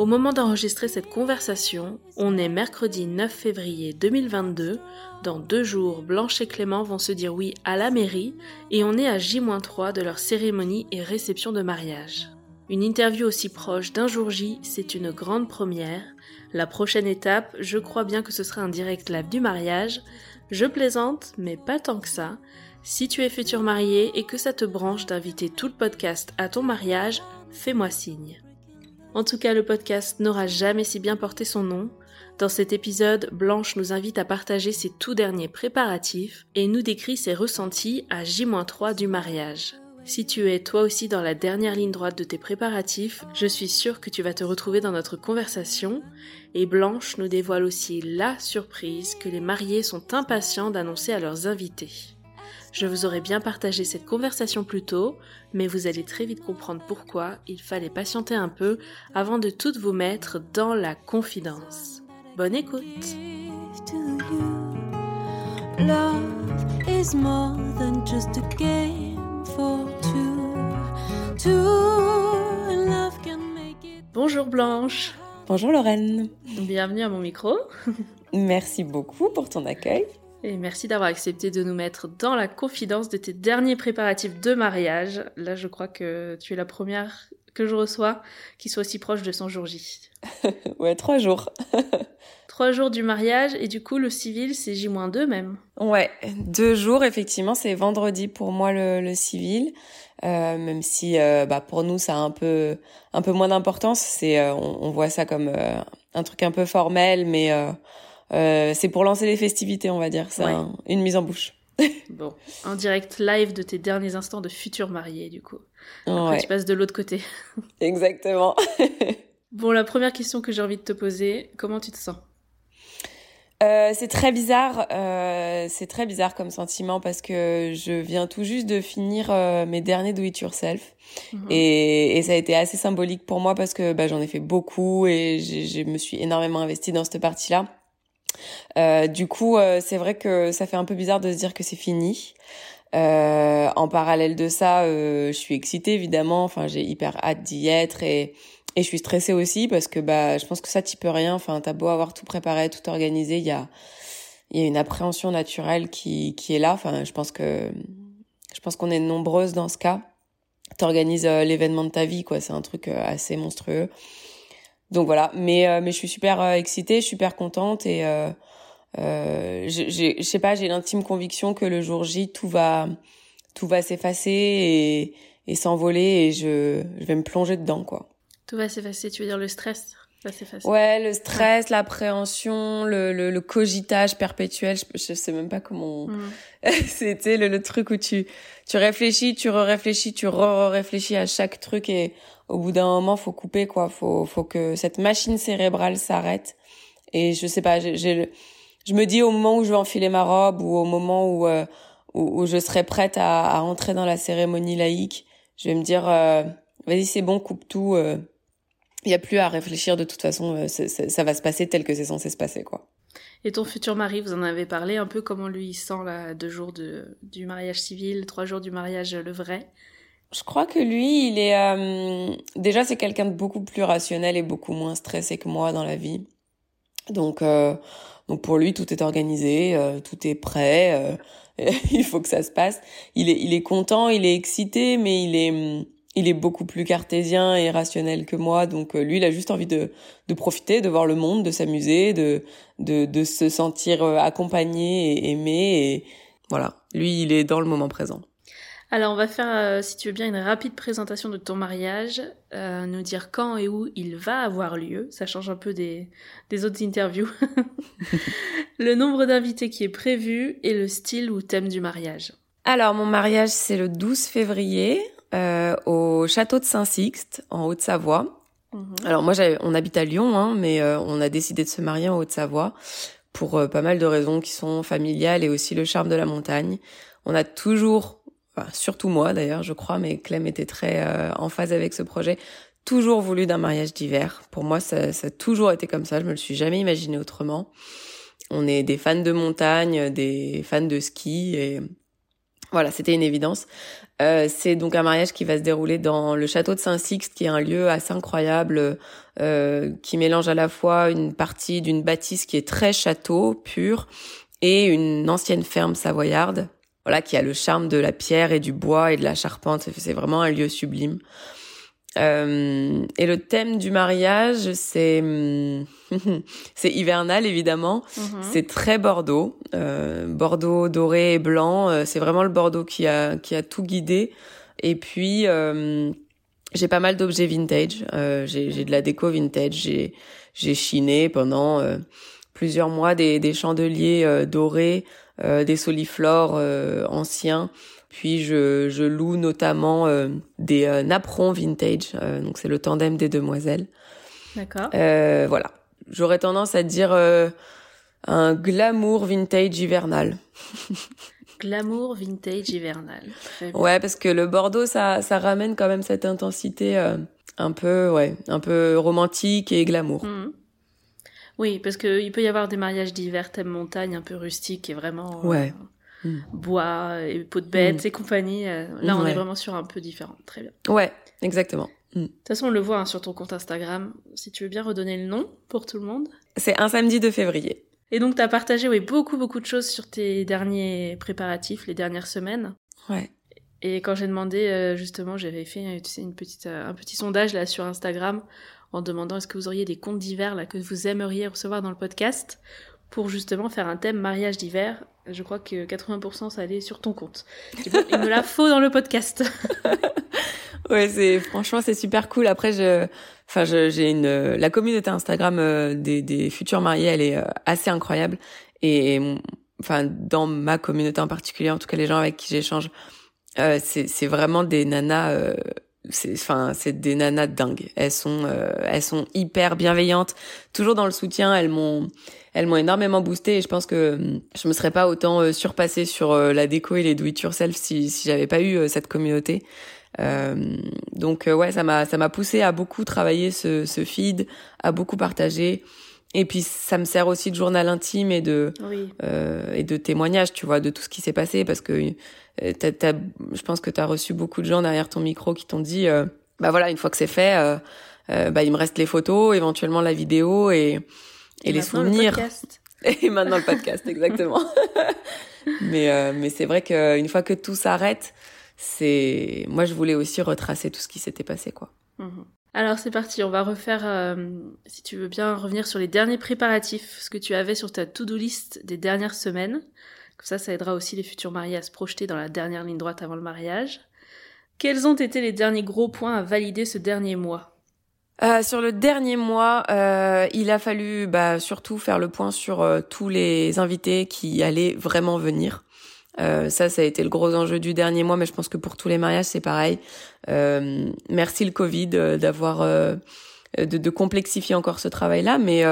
Au moment d'enregistrer cette conversation, on est mercredi 9 février 2022. Dans deux jours, Blanche et Clément vont se dire oui à la mairie et on est à J-3 de leur cérémonie et réception de mariage. Une interview aussi proche d'un jour J, c'est une grande première la prochaine étape, je crois bien que ce sera un direct live du mariage. Je plaisante, mais pas tant que ça. Si tu es futur marié et que ça te branche d'inviter tout le podcast à ton mariage, fais-moi signe. En tout cas, le podcast n'aura jamais si bien porté son nom. Dans cet épisode, Blanche nous invite à partager ses tout derniers préparatifs et nous décrit ses ressentis à J-3 du mariage. Si tu es toi aussi dans la dernière ligne droite de tes préparatifs, je suis sûre que tu vas te retrouver dans notre conversation et Blanche nous dévoile aussi la surprise que les mariés sont impatients d'annoncer à leurs invités. Je vous aurais bien partagé cette conversation plus tôt, mais vous allez très vite comprendre pourquoi il fallait patienter un peu avant de toutes vous mettre dans la confidence. Bonne écoute! Bonjour Blanche. Bonjour Lorraine. Bienvenue à mon micro. Merci beaucoup pour ton accueil. Et merci d'avoir accepté de nous mettre dans la confidence de tes derniers préparatifs de mariage. Là, je crois que tu es la première que je reçois qui soit aussi proche de son jour J. ouais, trois jours. trois jours du mariage et du coup, le civil, c'est J-2 même. Ouais, deux jours, effectivement, c'est vendredi pour moi le, le civil. Euh, même si euh, bah, pour nous ça a un peu un peu moins d'importance c'est euh, on, voit ça comme un truc un peu formel mais c'est pour lancer les festivités on va dire c'est une mise en bouche. Bon un direct live de tes derniers instants de futurs mariés du coup. Après tu passes de l'autre côté. Exactement. Bon la première question que j'ai envie de te poser comment tu te sens? Euh, c'est très bizarre, euh, c'est très bizarre comme sentiment parce que je viens tout juste de finir euh, mes derniers do it yourself. Mhm. et, et, ça a été assez symbolique pour moi parce que bah, j'en ai fait beaucoup et je me suis énormément investie dans cette partie-là. Euh, du coup, c'est vrai que ça fait un peu bizarre de se dire que c'est fini. en parallèle de ça, je suis excitée évidemment. Enfin, j'ai hyper hâte d'y être et et je suis stressée aussi parce que bah je pense que ça t'y peux rien. Enfin, t'as beau avoir tout préparé, tout organisé, il y a il y a une appréhension naturelle qui qui est là. Enfin, je pense que je pense qu'on est nombreuses dans ce cas. T'organises euh, l'événement de ta vie, quoi. C'est un truc euh, assez monstrueux. Donc voilà. Mais euh, mais je suis super excitée, je suis super contente et euh, je sais pas, j'ai l'intime conviction que le jour J, tout va, tout va s'effacer et, et s'envoler et je, je vais me plonger dedans, quoi. Tout va s'effacer, tu veux dire le stress va s'effacer Ouais, le stress, l'appréhension, le, le, le, cogitage perpétuel, je, je sais même pas comment... Mm. C'était le, le, truc où tu, tu réfléchis, tu re-réfléchis, tu re-réfléchis à chaque truc et au bout d'un moment, faut couper, quoi. Faut, faut que cette machine cérébrale s'arrête. Et je sais pas, je me dis au moment où je vais enfiler ma robe ou au moment où, euh, où, je serai prête à, entrer dans la cérémonie laïque, je vais me dire, euh, vas-y, c'est bon, coupe tout. Il euh, y a plus à réfléchir de toute façon, ça, ça va se passer tel que c'est censé se passer, quoi. Et ton futur mari, vous en avez parlé un peu comment lui il sent là deux jours de, du mariage civil, trois jours du mariage le vrai. Je crois que lui, il est euh, déjà c'est quelqu'un de beaucoup plus rationnel et beaucoup moins stressé que moi dans la vie. Donc euh, donc pour lui tout est organisé, euh, tout est prêt, il faut que ça se passe. Il est il est content, il est excité, mais il est il est beaucoup plus cartésien et rationnel que moi. Donc lui, il a juste envie de de profiter, de voir le monde, de s'amuser, de de de se sentir accompagné et aimé et voilà. Lui, il est dans le moment présent. Alors on va faire, euh, si tu veux bien, une rapide présentation de ton mariage, euh, nous dire quand et où il va avoir lieu, ça change un peu des, des autres interviews, le nombre d'invités qui est prévu et le style ou thème du mariage. Alors mon mariage c'est le 12 février euh, au château de Saint-Sixte en Haute-Savoie. Mhm. Alors moi on habite à Lyon, hein, mais on a décidé de se marier en Haute-Savoie pour pas mal de raisons qui sont familiales et aussi le charme de la montagne. On a toujours surtout moi d'ailleurs, je crois, mais Clem était très euh, en phase avec ce projet. Toujours voulu d'un mariage d'hiver. Pour moi, ça, ça, a toujours été comme ça. Je me le suis jamais imaginé autrement. On est des fans de montagne, des fans de ski et voilà, c'était une évidence. Euh, c'est donc un mariage qui va se dérouler dans le château de Saint-Sixte, qui est un lieu assez incroyable, euh, qui mélange à la fois une partie d'une bâtisse qui est très château pur et une ancienne ferme savoyarde voilà, qui a le charme de la pierre et du bois et de la charpente. C'est vraiment un lieu sublime. Euh, et le thème du mariage, c'est c'est hivernal évidemment. Mhm. C'est très Bordeaux, euh, Bordeaux doré et blanc. Euh, c'est vraiment le Bordeaux qui a qui a tout guidé. Et puis euh, j'ai pas mal d'objets vintage. Euh, j'ai j'ai de la déco vintage. J'ai j'ai chiné pendant plusieurs mois des des chandeliers dorés euh, des soliflores euh, anciens. Puis je, je loue notamment euh, des napperons vintage. donc c'est le tandem des demoiselles. D'accord. voilà. J'aurais tendance à dire un glamour vintage hivernal. glamour vintage hivernal. Ouais, parce que le Bordeaux, ça, ça ramène quand même cette intensité un peu, ouais, un peu romantique et glamour. Mmh. Oui, parce qu'il peut y avoir des mariages d'hiver, thème montagne, un peu rustique et vraiment euh, mm. bois et peau de bête mm. et compagnie. Euh, là, on est vraiment sur un peu différent. Très bien. Ouais, exactement. Mm. De toute façon, on le voit hein, sur ton compte Instagram. Si tu veux bien redonner le nom pour tout le monde. C'est un samedi de février. Et donc, tu as partagé oui, beaucoup, beaucoup de choses sur tes derniers préparatifs, les dernières semaines. Ouais. Et quand j'ai demandé, euh, justement, j'avais fait tu sais, une petite, un petit sondage là sur Instagram en demandant est-ce que vous auriez des contes d'hiver là que vous aimeriez recevoir dans le podcast pour justement faire un thème mariage d'hiver. Je crois que 80% ça allait sur ton compte. il me la faut dans le podcast. ouais, c'est franchement c'est super cool. Après je enfin j'ai une la communauté Instagram euh, des, des futurs mariés, elle est euh, assez incroyable et enfin dans ma communauté en particulier, en tout cas les gens avec qui j'échange, euh, c'est vraiment des nanas euh, c'est enfin c'est des nanas dingues elles sont euh, elles sont hyper bienveillantes. Toujours dans le soutien elles m'ont elles m'ont énormément boosté et je pense que hum, je me serais pas autant euh, surpassée sur euh, la déco et les do it yourself si si j'avais pas eu cette communauté. Donc ouais ça m'a ça m'a poussé à beaucoup travailler ce ce feed à beaucoup partager. Et puis ça me sert aussi de journal intime et de euh, et de témoignage, tu vois, de tout ce qui s'est passé parce que je pense que tu as reçu beaucoup de gens derrière ton micro qui t'ont dit euh, bah voilà, une fois que c'est fait euh, euh, bah il me reste les photos, éventuellement la vidéo et et, les souvenirs. et maintenant le podcast exactement. mais mais c'est vrai qu'une fois que tout s'arrête, c'est moi je voulais aussi retracer tout ce qui s'était passé quoi. Mhm. Alors c'est parti, on va refaire, euh, si tu veux bien, revenir sur les derniers préparatifs, ce que tu avais sur ta to-do list des dernières semaines. Ça, ça aidera aussi les futurs mariés à se projeter dans la dernière ligne droite avant le mariage. Quels ont été les derniers gros points à valider ce dernier mois? Euh, sur le dernier mois, euh, il a fallu bah, surtout faire le point sur euh, tous les invités qui allaient vraiment venir. Ça, ça a été le gros enjeu du dernier mois, mais je pense que pour tous les mariages, c'est pareil. Merci le Covid d'avoir de, de, complexifier encore ce travail-là, mais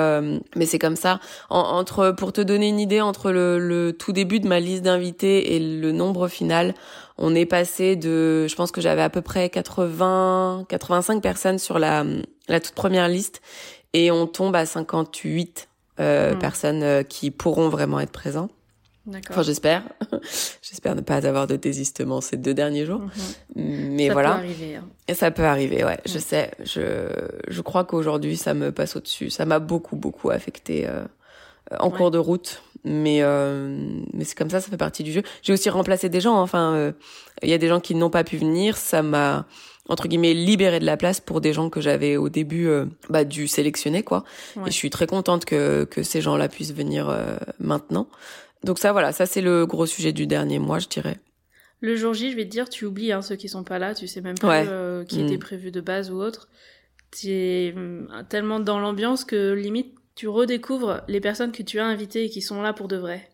mais c'est comme ça. entre pour te donner une idée, entre le, le tout début de ma liste d'invités et le nombre final, on est passé de, je pense que j'avais à peu près 80, 85 personnes sur la, la toute première liste et on tombe à 58 euh, hmm. personnes euh, qui pourront vraiment être présents. Enfin, j'espère. j'espère ne pas avoir de désistement ces deux derniers jours. Mhm. Mais voilà. Ça peut arriver. Hein. Et ça peut arriver, ouais. Je sais. Je, je crois qu'aujourd'hui, ça me passe au-dessus. Ça m'a beaucoup, beaucoup affecté euh, en cours de route mais euh, mais c'est comme ça, ça fait partie du jeu. J'ai aussi remplacé des gens. Hein. Enfin, euh, il y a des gens qui n'ont pas pu venir. Ça m'a entre guillemets libéré de la place pour des gens que j'avais au début euh, bah, dû sélectionner quoi. Et je suis très contente que que ces gens-là puissent venir euh, maintenant. Donc ça voilà, ça c'est le gros sujet du dernier mois, je dirais. Le jour J, je vais te dire, tu oublies hein, ceux qui sont pas là, tu sais même pas qui était mm. prévu de base ou autre. Tu es hum, tellement dans l'ambiance que limite tu redécouvres les personnes que tu as invitées et qui sont là pour de vrai.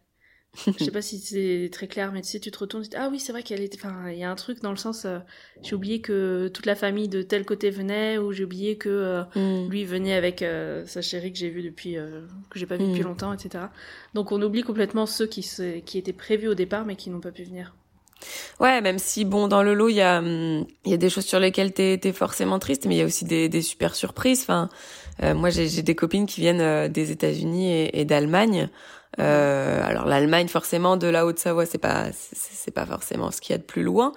Je sais pas si c'est très clair, mais tu sais, tu te retournes, tu dis, ah oui, c'est vrai qu'elle était, enfin, il y a un truc dans le sens, euh, j'ai oublié que toute la famille de tel côté venait, ou j'ai oublié que euh, mm. lui venait avec euh, sa chérie que j'ai vue depuis, que j'ai pas vue depuis mm. longtemps, etc. Donc on oublie complètement ceux qui, qui étaient prévus au départ, mais qui n'ont pas pu venir. Ouais, même si bon dans le lot il y a il y a des choses sur lesquelles t'es es forcément triste, mais il y a aussi des, des super surprises. Enfin, euh, moi, j'ai des copines qui viennent des États-Unis et, et d'Allemagne. Euh, alors l'Allemagne, forcément, de la Haute-Savoie, c'est pas c'est pas forcément ce qu'il y a de plus loin.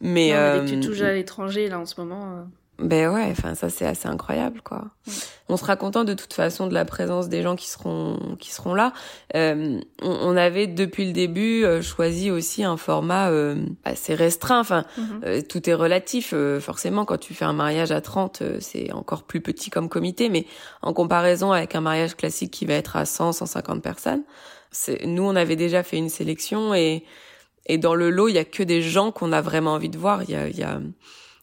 Mais, non, mais dès que tu euh, touches à l'étranger là en ce moment. Ben ouais, enfin ça c'est assez incroyable quoi. On sera content de toute façon de la présence des gens qui seront qui seront là. Euh, on, on, avait depuis le début euh, choisi aussi un format euh, assez restreint. Enfin, mhm. euh, tout est relatif. forcément, quand tu fais un mariage à 30, c'est encore plus petit comme comité, mais en comparaison avec un mariage classique qui va être à 100, 150 personnes, c'est nous on avait déjà fait une sélection et et dans le lot il y a que des gens qu'on a vraiment envie de voir. Il y a, il y a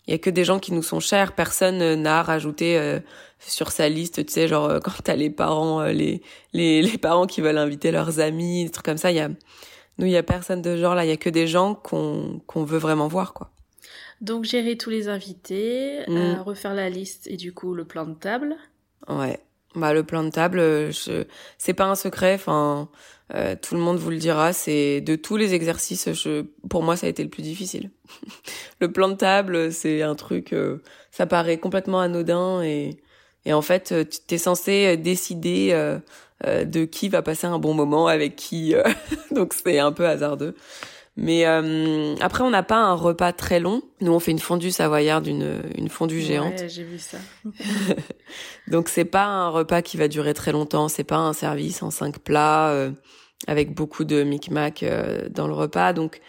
il y a que des gens qui nous sont chers. Personne n'a rajouté euh, sur sa liste, tu sais, genre euh, quand t'as les parents, euh, les, les les parents qui veulent inviter leurs amis, des trucs comme ça. Il y a nous, il y a personne de genre là. Il y a que des gens qu'on qu'on veut vraiment voir, quoi. Donc gérer tous les invités, mm. refaire la liste et du coup le plan de table. Ouais. Bah le plan de table, je... c'est pas un secret. Enfin, euh, tout le monde vous le dira, c'est de tous les exercices, je, pour moi, ça a été le plus difficile. le plan de table, c'est un truc, euh, ça paraît complètement anodin et, et en fait, tu t'es censé décider euh, de qui va passer un bon moment avec qui, donc c'est un peu hasardeux. Mais après, on n'a pas un repas très long. Nous, on fait une fondue savoyarde, une, une fondue géante. Ouais, j'ai vu ça. donc c'est pas un repas qui va durer très longtemps. C'est pas un service en cinq plats avec beaucoup de micmac euh, dans le repas. Donc,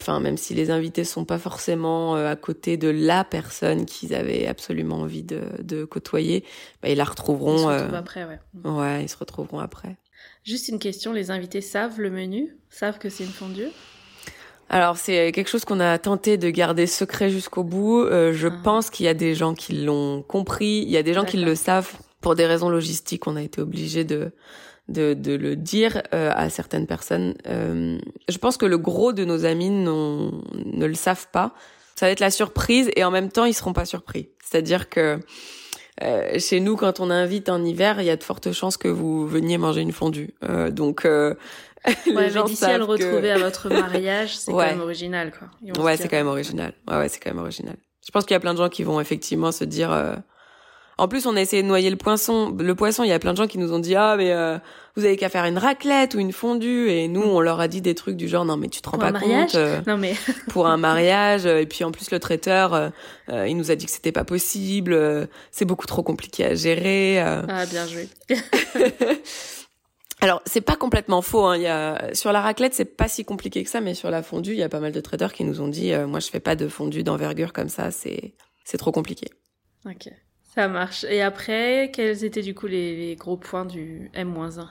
enfin, même si les invités sont pas forcément euh, à côté de la personne qu'ils avaient absolument envie de, de côtoyer, bah, ils la retrouveront. Ils se retrouvent euh, après, ouais. Ouais, ils se retrouveront après. Juste une question, les invités savent le menu, savent que c'est une fondue? Alors c'est quelque chose qu'on a tenté de garder secret jusqu'au bout. je ah. pense qu'il y a des gens qui l'ont compris, il y a des gens qui le savent pour des raisons logistiques. On a été obligé de de, de le dire euh, à certaines personnes. Euh, je pense que le gros de nos amis ne le savent pas. Ça va être la surprise et en même temps ils seront pas surpris. C'est-à-dire que euh, chez nous, quand on invite en hiver, il y a de fortes chances que vous veniez manger une fondue. Euh, donc euh, les ouais, gens d'ici à le retrouver à votre mariage, c'est quand même original, quoi. Ouais, c'est quand même original. Ouais, ouais, c'est quand même original. Je pense qu'il y a plein de gens qui vont effectivement se dire en plus, on a essayé de noyer le poisson. Le poisson, il y a plein de gens qui nous ont dit ah mais euh, vous avez qu'à faire une raclette ou une fondue et nous on leur a dit des trucs du genre non mais tu te rends pas compte euh, non mais pour un mariage et puis en plus le traiteur euh, il nous a dit que c'était pas possible c'est beaucoup trop compliqué à gérer ah bien joué Alors c'est pas complètement faux. Hein. Il y a sur la raclette c'est pas si compliqué que ça, mais sur la fondue il y a pas mal de traders qui nous ont dit moi je fais pas de fondue d'envergure comme ça, c'est c'est trop compliqué. Ok Ça marche. Et après, quels étaient du coup les, gros points du M-1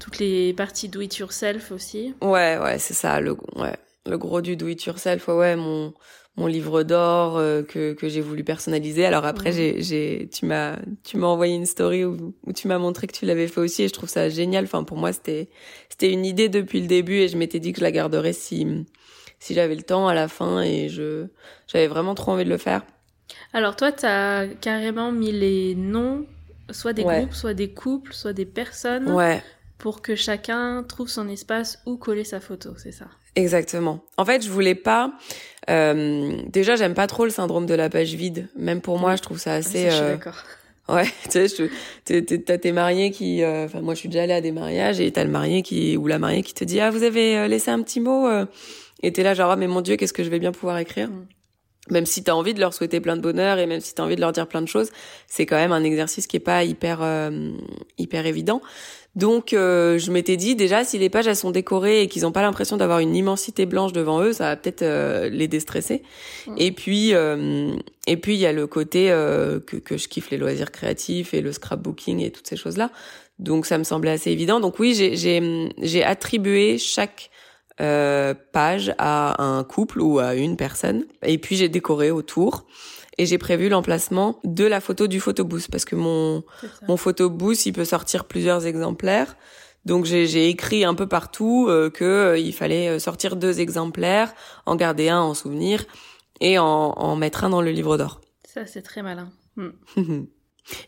Toutes les parties do it yourself aussi? Ouais, ouais, c'est ça, le, ouais, le gros du do it yourself. Ouais, mon, mon livre d'or euh, que, que j'ai voulu personnaliser. Alors après, j'ai, j'ai, tu m'as, tu m'as envoyé une story où, où tu m'as montré que tu l'avais fait aussi et je trouve ça génial. Enfin, pour moi, c'était, c'était une idée depuis le début et je m'étais dit que je la garderais si, si j'avais le temps à la fin et je, j'avais vraiment trop envie de le faire. Alors toi, tu as carrément mis les noms, soit des groupes, soit des couples, soit des personnes, ouais. pour que chacun trouve son espace où coller sa photo, c'est ça? Exactement. En fait, je voulais pas. Euh, déjà, j'aime pas trop le syndrome de la page vide. Même pour moi, je trouve ça assez. je suis euh, d'accord. Ouais, tu sais, t'as tes mariés qui, euh, enfin moi je suis déjà allée à des mariages et t'as le marié qui ou la mariée qui te dit ah vous avez laissé un petit mot et t'es là genre ah mais mon dieu qu'est-ce que je vais bien pouvoir écrire. Mm même si tu as envie de leur souhaiter plein de bonheur et même si tu as envie de leur dire plein de choses, c'est quand même un exercice qui est pas hyper euh, hyper évident. Donc euh, je m'étais dit déjà si les pages elles sont décorées et qu'ils ont pas l'impression d'avoir une immensité blanche devant eux, ça va peut-être euh, les déstresser. Mm. Et puis et puis il y a le côté que que je kiffe les loisirs créatifs et le scrapbooking et toutes ces choses-là. Donc ça me semblait assez évident. Donc oui, j'ai j'ai j'ai attribué chaque euh, page à un couple ou à une personne. Et puis j'ai décoré autour et j'ai prévu l'emplacement de la photo du photobooth parce que mon mon photobooth il peut sortir plusieurs exemplaires. Donc j'ai écrit un peu partout euh, que euh, il fallait euh, sortir deux exemplaires, en garder un en souvenir et en, en mettre un dans le livre d'or. Ça c'est très malin. Hmm.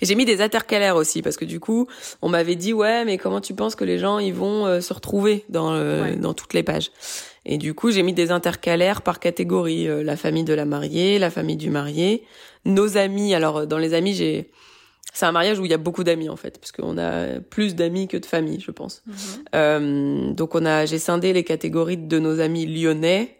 Et j'ai mis des intercalaires aussi parce que du coup, on m'avait dit ouais, mais comment tu penses que les gens ils vont euh, se retrouver dans dans toutes les pages? Et du coup, j'ai mis des intercalaires par catégorie euh, la famille de la mariée, la famille du marié, nos amis. Alors euh, dans les amis, j'ai c'est un mariage où il y a beaucoup d'amis en fait, parce qu'on a plus d'amis que de famille, je pense. Mhm. donc on a, j'ai scindé les catégories de nos amis lyonnais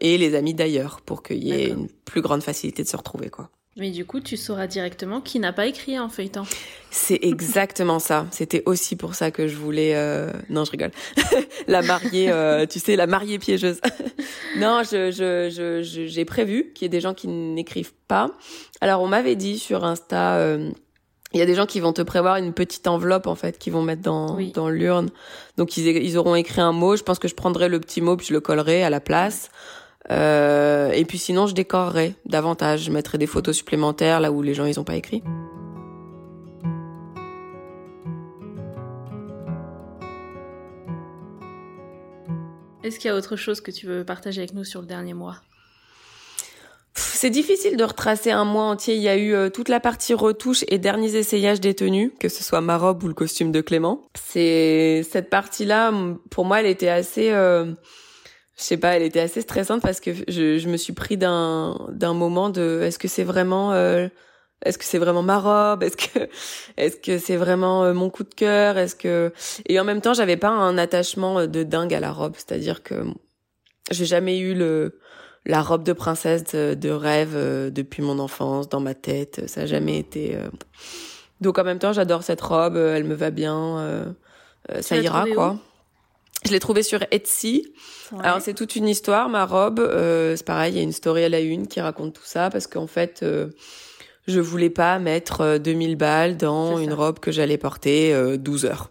et les amis d'ailleurs pour qu'il y ait une plus grande facilité de se retrouver, quoi. Mais du coup, tu sauras directement qui n'a pas écrit en feuilletant. C'est exactement ça. C'était aussi pour ça que je voulais. Euh... Non, je rigole. la mariée, euh, tu sais, la mariée piégeuse. non, je, je, je, j'ai prévu qu'il y ait des gens qui n'écrivent pas. Alors, on m'avait dit sur Insta. Euh, il y a des gens qui vont te prévoir une petite enveloppe en fait, qui vont mettre dans dans l'urne. Donc ils, ils auront écrit un mot. Je pense que je prendrai le petit mot puis je le collerai à la place. Euh, et puis sinon, je décorerai davantage. Je mettrai des photos supplémentaires là où les gens ils ont pas écrit. Est-ce qu'il y a autre chose que tu veux partager avec nous sur le dernier mois? C'est difficile de retracer un mois entier. Il y a eu euh, toute la partie retouche et derniers essayages des tenues, que ce soit ma robe ou le costume de Clément. C'est cette partie-là, pour moi, elle était assez euh, je sais pas, elle était assez stressante parce que je, je me suis pris d'un d'un moment de est-ce que c'est vraiment euh, est-ce que c'est vraiment ma robe? Est-ce que est-ce que c'est vraiment euh, mon coup de cœur? Est-ce que et en même temps j'avais pas un attachement euh, de dingue à la robe. C'est-à-dire que j'ai jamais eu le la robe de princesse de, rêve depuis mon enfance dans ma tête. Ça a jamais été donc en même temps j'adore cette robe elle me va bien ça ira quoi je l'ai trouvée sur Etsy. Alors c'est toute une histoire, ma robe. Euh, c'est pareil, il y a une story à la une qui raconte tout ça parce qu'en fait, euh, je voulais pas mettre 2000 euh, balles dans une robe que j'allais porter 12 heures,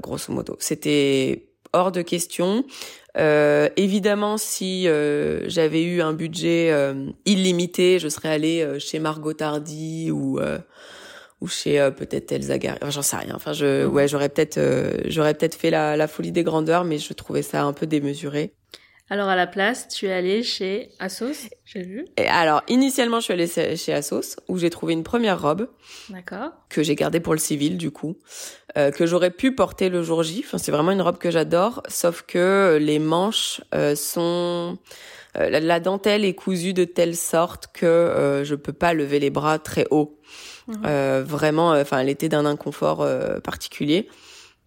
grosso modo. C'était hors de question. évidemment, si j'avais eu un budget illimité, je serais allée chez Margot Tardy ou ou chez euh, peut-être Elsa Gar... j'en sais rien. Enfin, je, ouais, j'aurais peut-être, euh, j'aurais peut-être fait la, la folie des grandeurs, mais je trouvais ça un peu démesuré. Alors à la place, tu es allée chez Asos, j'ai vu. Et alors initialement, je suis allée chez Asos où j'ai trouvé une première robe. D'accord. Que j'ai gardée pour le civil du coup, euh, que j'aurais pu porter le jour J. Enfin, c'est vraiment une robe que j'adore, sauf que les manches sont la, la, dentelle est cousue de telle sorte que je peux pas lever les bras très haut. Euh, vraiment, euh, enfin, elle était d'un inconfort euh, particulier.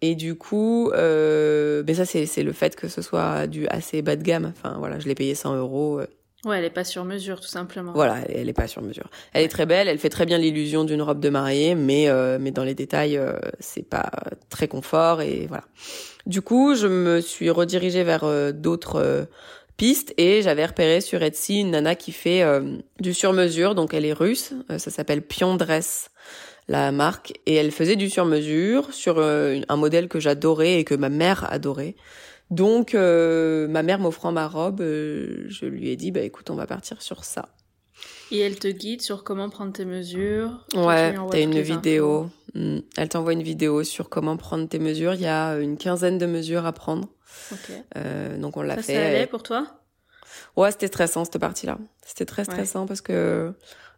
Et du coup, euh, mais ça c'est le fait que ce soit du assez bas de gamme. Enfin voilà, je l'ai payé 100 euros. Ouais, elle est pas sur mesure, tout simplement. Voilà, elle est pas sur mesure. Elle est très belle, elle fait très bien l'illusion d'une robe de mariée, mais mais dans les détails, c'est pas très confort et voilà. Du coup, je me suis redirigée vers d'autres pistes et j'avais repéré sur Etsy une nana qui fait du sur-mesure, donc elle est russe, ça s'appelle Pion Dress la marque et elle faisait du sur-mesure sur un modèle que j'adorais et que ma mère adorait. Donc ma mère m'offrant ma robe, je lui ai dit bah écoute on va partir sur ça. Et elle te guide sur comment prendre tes mesures? Ouais, t'as une vidéo. Hmm. Elle t'envoie une vidéo sur comment prendre tes mesures. Il y a une quinzaine de mesures à prendre. Euh, donc on l'a fait. Ça allait pour toi? Ouais, c'était stressant cette partie-là. C'était très stressant parce que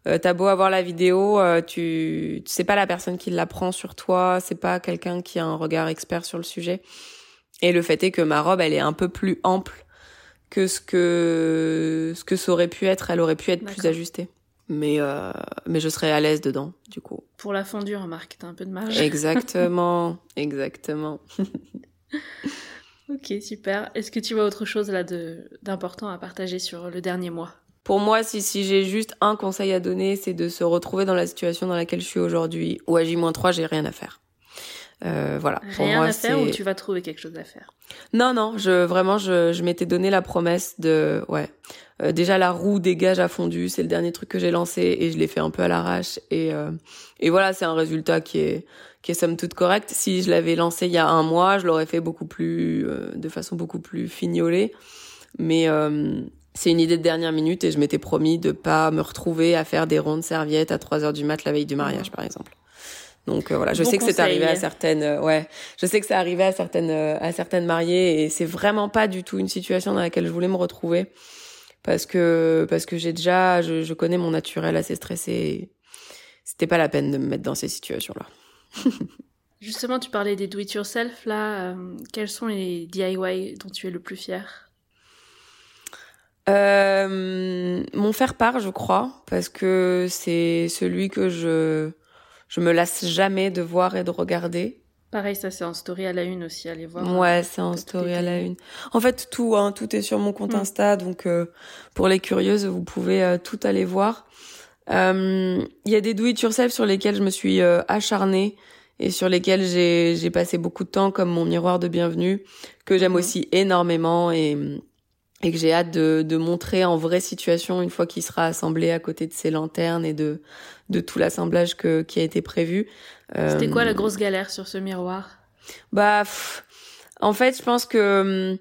euh, t'as beau avoir la vidéo, euh, tu, sais pas la personne qui la prend sur toi, c'est pas quelqu'un qui a un regard expert sur le sujet. Et le fait est que ma robe, elle est un peu plus ample que ce que ce que ça aurait pu être. Elle aurait pu être plus ajustée. Mais euh, mais je serais à l'aise dedans, du coup. Pour la fondue, remarque, t'as un peu de marge. Exactement, exactement. ok, super. Est-ce que tu vois autre chose là d'important à partager sur le dernier mois? Pour moi, si, si j'ai juste un conseil à donner, c'est de se retrouver dans la situation dans laquelle je suis aujourd'hui, où à J-3, j'ai rien à faire. Euh, voilà. Rien à faire ou tu vas trouver quelque chose à faire? Non, non, je vraiment, je, je m'étais donné la promesse de, ouais. Euh, déjà la roue des gages a fondu, c'est le dernier truc que j'ai lancé et je l'ai fait un peu à l'arrache et euh, et voilà, c'est un résultat qui est qui est somme toute correct. Si je l'avais lancé il y a un mois, je l'aurais fait beaucoup plus, euh, de façon beaucoup plus fignolée. Mais c'est une idée de dernière minute et je m'étais promis de pas me retrouver à faire des rondes serviettes à 3 heures du mat la veille du mariage, par exemple. Donc euh, voilà, je sais que c'est arrivé à certaines, euh, ouais, je sais que c'est arrivé à certaines, euh, à certaines mariées et c'est vraiment pas du tout une situation dans laquelle je voulais me retrouver parce que parce que j'ai déjà, je, je, connais mon naturel assez stressé. C'était pas la peine de me mettre dans ces situations-là. Justement, tu parlais des do-it-yourself là. quels sont les DIY dont tu es le plus fier? Euh, Mon faire-part, je crois, parce que c'est celui que je je me lasse jamais de voir et de regarder. Pareil, ça c'est en story à la une aussi, allez voir. Ouais, c'est en story à la une. En fait, tout, hein, tout est sur mon compte mm. Insta, donc euh, pour les curieuses, vous pouvez euh, tout aller voir. Euh, il y a des do it yourself sur lesquels je me suis acharnée et sur lesquels j'ai j'ai passé beaucoup de temps, comme mon miroir de bienvenue, que j'aime mm. aussi énormément et et que j'ai hâte de, de montrer en vraie situation une fois qu'il sera assemblé à côté de ces lanternes et de de tout l'assemblage que qui a été prévu. C'était quoi la euh, grosse galère sur ce miroir? Bah, en fait, je pense que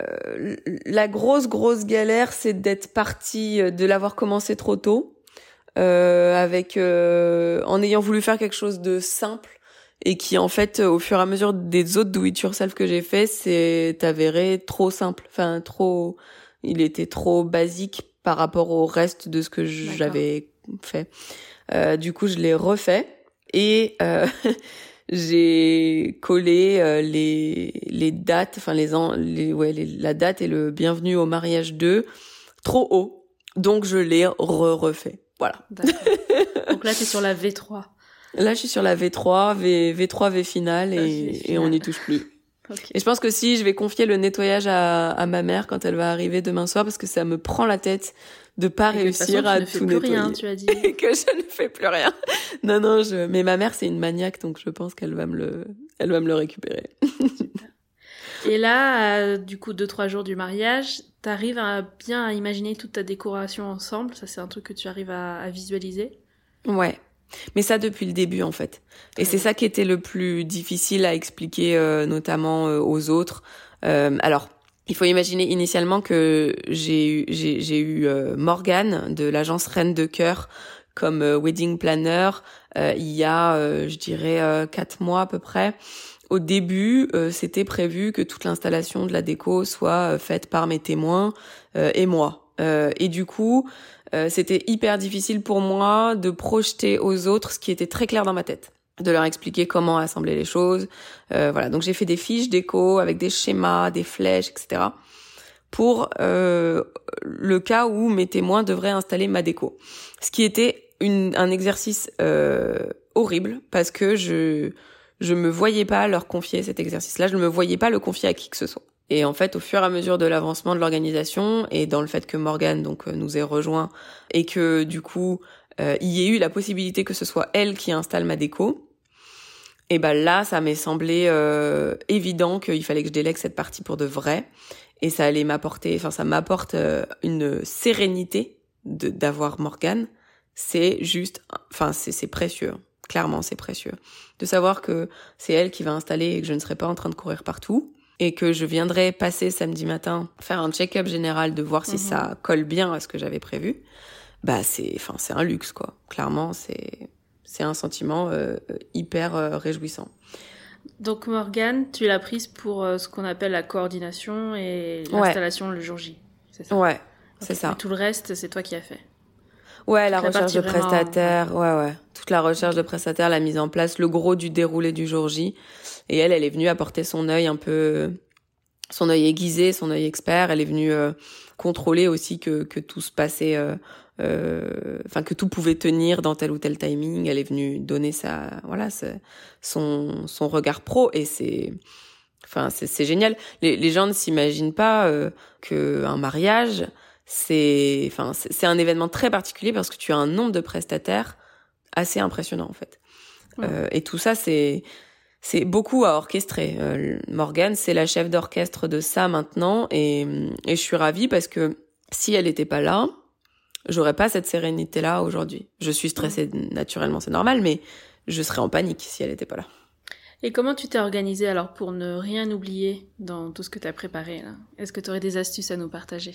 euh, la grosse grosse galère, c'est d'être parti, euh, de l'avoir commencé trop tôt, euh, avec euh, en ayant voulu faire quelque chose de simple et qui en fait au fur et à mesure des autres do it yourself que j'ai fait c'est avéré trop simple enfin trop il était trop basique par rapport au reste de ce que j'avais fait euh, du coup, je l'ai refait et euh, j'ai collé euh, les les dates, enfin les, les ouais la date et le bienvenue au mariage 2 trop haut. Donc je l'ai re-refait. Voilà. Donc là, tu es sur la V3. Là, je suis sur la V3, V, V3, V finale et, et on n'y touche plus. Et je pense que si je vais confier le nettoyage à, à ma mère quand elle va arriver demain soir parce que ça me prend la tête de pas réussir à tout nettoyer. Rien, tu as dit. Et que je ne fais plus rien. Non, non, je, mais ma mère, c'est une maniaque, donc je pense qu'elle va me le, elle va me le récupérer. Et là, euh, du coup, deux, trois jours du mariage, t'arrives à bien à imaginer toute ta décoration ensemble. Ça, c'est un truc que tu arrives à, à visualiser? Ouais. Mais ça depuis le début en fait. Et c'est ça qui était le plus difficile à expliquer euh, notamment euh, aux autres. Euh, alors il faut imaginer initialement que j'ai eu, j'ai, eu euh, Morgane de l'agence Reine de Cœur comme euh, wedding planner euh, il y a, je dirais, quatre mois à peu près. Au début, c'était prévu que toute l'installation de la déco soit faite par mes témoins et moi. et du coup, c'était hyper difficile pour moi de projeter aux autres ce qui était très clair dans ma tête de leur expliquer comment assembler les choses. Euh, voilà, donc j'ai fait des fiches déco avec des schémas, des flèches, etc. pour euh, le cas où mes témoins devraient installer ma déco. Ce qui était une, un exercice euh, horrible parce que je je me voyais pas leur confier cet exercice-là, je ne me voyais pas le confier à qui que ce soit. Et en fait, au fur et à mesure de l'avancement de l'organisation et dans le fait que Morgane donc nous ait rejoint et que du coup il y ait eu la possibilité que ce soit elle qui installe ma déco, Et ben là, ça m'est semblé euh, évident qu'il fallait que je délègue cette partie pour de vrai. Et ça allait m'apporter, enfin ça m'apporte euh, une sérénité d'avoir Morgane. C'est juste, enfin c'est précieux. Clairement, c'est précieux. De savoir que c'est elle qui va installer et que je ne serai pas en train de courir partout et que je viendrai passer samedi matin faire un check-up général de voir si mhm. ça colle bien à ce que j'avais prévu. Bah c'est, enfin c'est un luxe quoi. Clairement, c'est c'est un sentiment euh, hyper euh, réjouissant. Donc Morgane, tu l'as prise pour euh, ce qu'on appelle la coordination et l'installation le jour J. C'est ça? Ouais, c'est ça. tout le reste, c'est toi qui as fait? Ouais, la recherche de prestataires, ouais, ouais. Toute la recherche de prestataires, la mise en place, le gros du déroulé du jour J. Et elle, elle est venue apporter son œil un peu, son œil aiguisé, son œil expert. Elle est venue contrôler aussi que, que tout se passait euh, enfin que tout pouvait tenir dans tel ou tel timing. Elle est venue donner sa, voilà, son son regard pro et c'est, enfin c'est génial. Les, les gens ne s'imaginent pas euh, que un mariage c'est, enfin c'est un événement très particulier parce que tu as un nombre de prestataires assez impressionnant en fait. Euh, et tout ça c'est c'est beaucoup à orchestrer. Euh, Morgane, c'est la chef d'orchestre de ça maintenant, et, et je suis ravie parce que si elle n'était pas là, j'aurais pas cette sérénité là aujourd'hui. Je suis stressée naturellement, c'est normal, mais je serais en panique si elle n'était pas là. Et comment tu t'es organisée alors pour ne rien oublier dans tout ce que tu as préparé là? Est-ce que tu aurais des astuces à nous partager?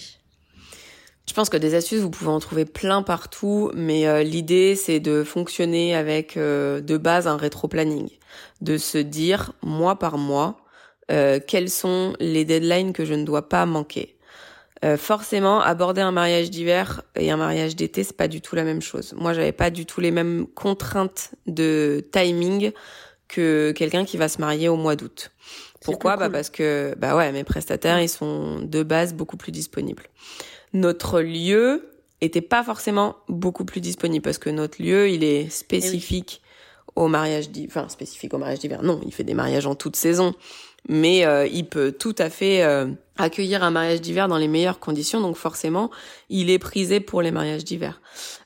Je pense que des astuces, vous pouvez en trouver plein partout, mais euh, l'idée, c'est de fonctionner avec euh, de base un rétro-planning, de se dire mois par mois euh, quels sont les deadlines que je ne dois pas manquer. Euh, forcément, aborder un mariage d'hiver et un mariage d'été, c'est pas du tout la même chose. Moi, j'avais pas du tout les mêmes contraintes de timing que quelqu'un qui va se marier au mois d'août. Pourquoi? Bah parce que bah ouais, mes prestataires, ils sont de base beaucoup plus disponibles. Notre lieu était pas forcément beaucoup plus disponible parce que notre lieu, il est spécifique au mariage d'hiver, enfin spécifique au mariage d'hiver. Non, il fait des mariages en toute saison mais euh, il peut tout à fait euh, accueillir un mariage d'hiver dans les meilleures conditions, donc forcément, il est prisé pour les mariages d'hiver.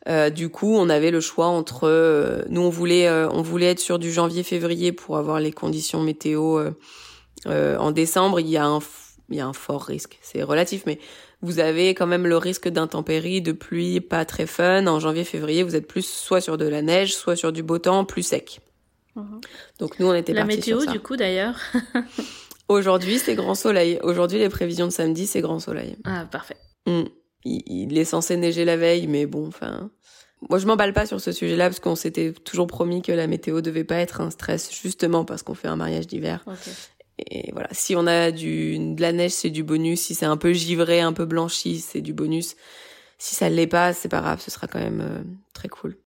Euh, du coup, on avait le choix entre, nous on voulait, on voulait être sur du janvier-février pour avoir les conditions météo en décembre. Il y a un, il y a un fort risque, c'est relatif, mais vous avez quand même le risque d'intempéries, de pluie pas très fun. En janvier-février, vous êtes plus soit sur de la neige, soit sur du beau temps, plus sec. Mhm. Donc nous, on était La météo, du coup, d'ailleurs Aujourd'hui, c'est grand soleil. Aujourd'hui, les prévisions de samedi, c'est grand soleil. Ah, parfait. Mm. Il, est censé neiger la veille, mais bon, enfin... Moi, je m'emballe pas sur ce sujet-là parce qu'on s'était toujours promis que la météo devait pas être un stress, justement parce qu'on fait un mariage d'hiver. Et voilà, si on a du, de la neige, c'est du bonus. Si c'est un peu givré, un peu blanchi, c'est du bonus. Si ça l'est pas, c'est pas grave, ce sera quand même euh, très cool.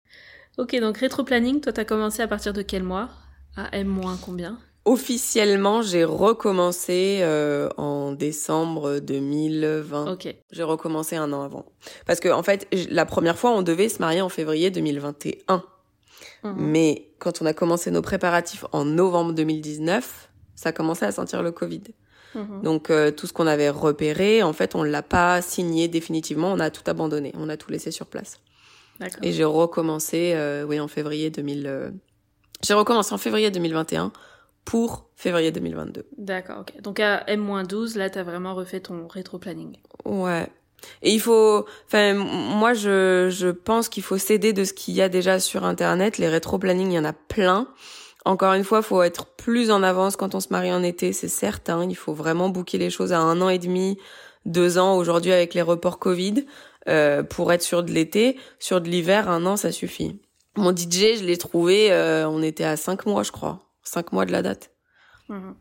Ok, donc rétro-planning, toi, t'as commencé à partir de quel mois? À M- combien? Officiellement, j'ai recommencé euh, en décembre 2020. Ok. J'ai recommencé un an avant. Parce que, en fait, la première fois, on devait se marier en février 2021. Mhm. Mais quand on a commencé nos préparatifs en novembre 2019, ça commençait à sentir le Covid. Mhm. Donc euh, tout ce qu'on avait repéré, en fait, on l'a pas signé définitivement, on a tout abandonné, on a tout laissé sur place. Et j'ai recommencé, euh, oui, en février 2000. Euh, j'ai recommencé en février 2021 pour février 2022. D'accord, ok. Donc à M-12, là, t'as vraiment refait ton rétro-planning. Ouais. Et il faut, enfin, moi, je, je pense qu'il faut s'aider de ce qu'il y a déjà sur Internet. Les rétro-planning, il y en a plein. Encore une fois, faut être plus en avance quand on se marie en été, c'est certain. Il faut vraiment booker les choses à un an et demi, deux ans aujourd'hui avec les reports Covid. Euh, pour être sur de l'été. Sur de l'hiver, un an, ça suffit. Mon DJ, je l'ai trouvé, euh, on était à cinq mois, je crois. Cinq mois de la date. Mhm.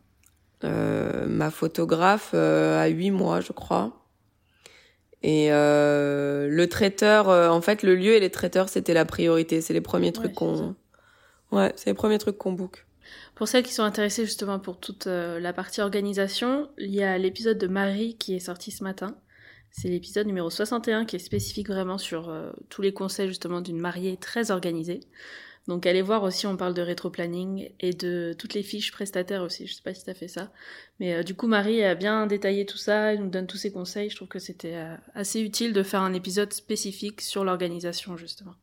Euh, ma photographe à huit mois, je crois. Et le traiteur, en fait, le lieu et les traiteurs, c'était la priorité. C'est les premiers trucs qu'on... Ouais, c'est les premiers trucs qu'on book. Pour celles qui sont intéressées justement pour toute la partie organisation, il y a l'épisode de Marie qui est sorti ce matin, c'est l'épisode numéro 61 qui est spécifique vraiment sur euh, tous les conseils justement d'une mariée très organisée. Donc allez voir aussi, on parle de rétro-planning et de toutes les fiches prestataires aussi. Je sais pas si tu as fait ça. Mais euh, du coup, Marie a bien détaillé tout ça, elle nous donne tous ses conseils. Je trouve que c'était euh, assez utile de faire un épisode spécifique sur l'organisation justement.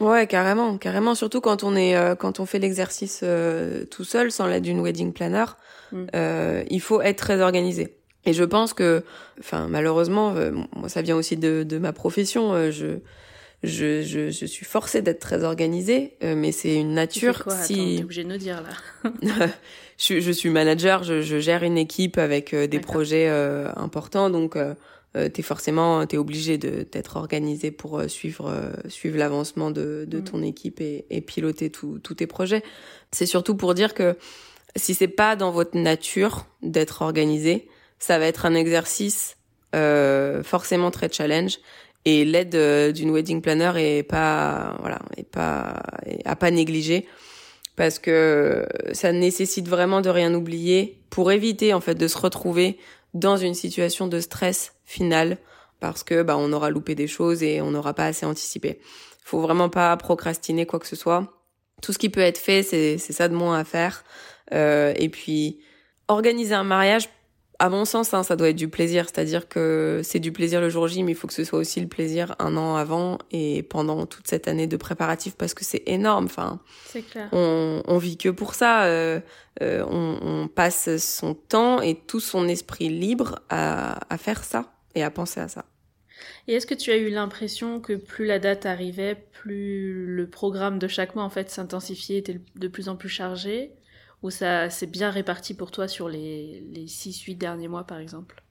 Ouais, carrément, carrément. Surtout quand on est, euh, quand on fait l'exercice euh, tout seul, sans l'aide d'une wedding planner, mm. euh, il faut être très organisé. Et je pense que, enfin, malheureusement, moi, ça vient aussi de, de ma profession. je, je, je, je suis forcée d'être très organisée, mais c'est une nature. Quoi? si, Attends, obligé de nous dire là. je, je, suis manager, je, je, gère une équipe avec des projets importants, donc euh, t'es forcément t'es obligé de d'être organisé pour euh, suivre euh, suivre l'avancement de, de mm. ton équipe et, et piloter tous tes projets. C'est surtout pour dire que si c'est pas dans votre nature d'être organisé, ça va être un exercice euh, forcément très challenge et l'aide d'une wedding planner est pas voilà est pas à pas négliger parce que ça nécessite vraiment de rien oublier pour éviter en fait de se retrouver dans une situation de stress final parce que bah on aura loupé des choses et on n'aura pas assez anticipé. Faut vraiment pas procrastiner quoi que ce soit. Tout ce qui peut être fait, c'est c'est ça de moins à faire. Euh, et puis organiser un mariage, à mon sens, hein, ça doit être du plaisir. C'est-à-dire que c'est du plaisir le jour J, mais il faut que ce soit aussi le plaisir un an avant et pendant toute cette année de préparatif parce que c'est énorme. Enfin, clair. On, on vit que pour ça. Euh, euh, on, on, passe son temps et tout son esprit libre à, à faire ça et à penser à ça. Et est-ce que tu as eu l'impression que plus la date arrivait, plus le programme de chaque mois en fait s'intensifiait, était de plus en plus chargé? Ou ça s'est bien réparti pour toi sur les, les 6-8 derniers mois, par exemple?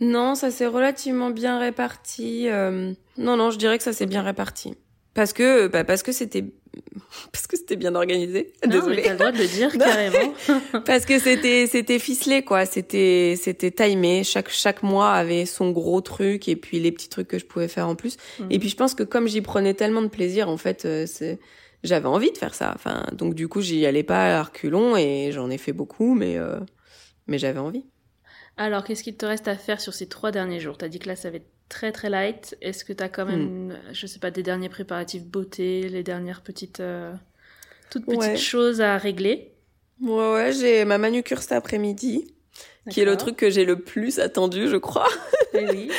Non, ça s'est relativement bien réparti. Euh... Non, non, je dirais que ça s'est bien réparti. Parce que, bah, parce que c'était, parce que c'était bien organisé. Non, Désolée. mais t'as le droit de le dire carrément. parce que c'était, c'était ficelé quoi. C'était, c'était timé. Chaque, chaque mois avait son gros truc et puis les petits trucs que je pouvais faire en plus. Mm. Et puis je pense que comme j'y prenais tellement de plaisir, en fait, euh, c'est, j'avais envie de faire ça. Enfin, donc du coup, j'y allais pas à reculons et j'en ai fait beaucoup, mais euh, mais j'avais envie. Alors, qu'est-ce qu'il te reste à faire sur ces trois derniers jours? T'as dit que là, ça va être très très light. Est-ce que t'as quand même, hmm. je sais pas, des derniers préparatifs beauté, les dernières petites, euh, toutes petites choses à régler? Ouais, ouais, j'ai ma manucure cet après-midi, qui est le truc que j'ai le plus attendu, je crois. Eh oui.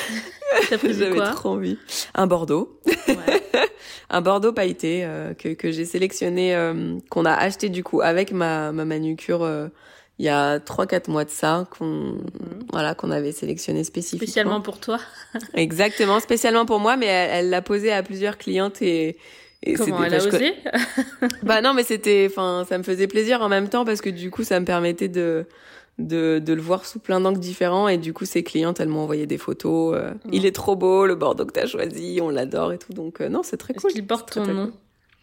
J'avais trop envie. Un Bordeaux. Ouais. un Bordeaux pailleté euh, que, que j'ai sélectionné, euh, qu'on a acheté du coup avec ma, ma manucure il y a trois quatre mois de ça qu'on mhm. voilà qu'on avait sélectionné spécifiquement. Spécialement pour toi. Exactement spécialement pour moi mais elle l'a posé à plusieurs clientes et, et comment elle a osé bah non mais c'était enfin ça me faisait plaisir en même temps parce que du coup ça me permettait de de, de le voir sous plein d'angles différents et du coup ses clientes elles m'ont envoyé des photos euh, il est trop beau le Bordeaux que t'as choisi on l'adore et tout donc euh, non c'est très cool. qu'il porte ton nom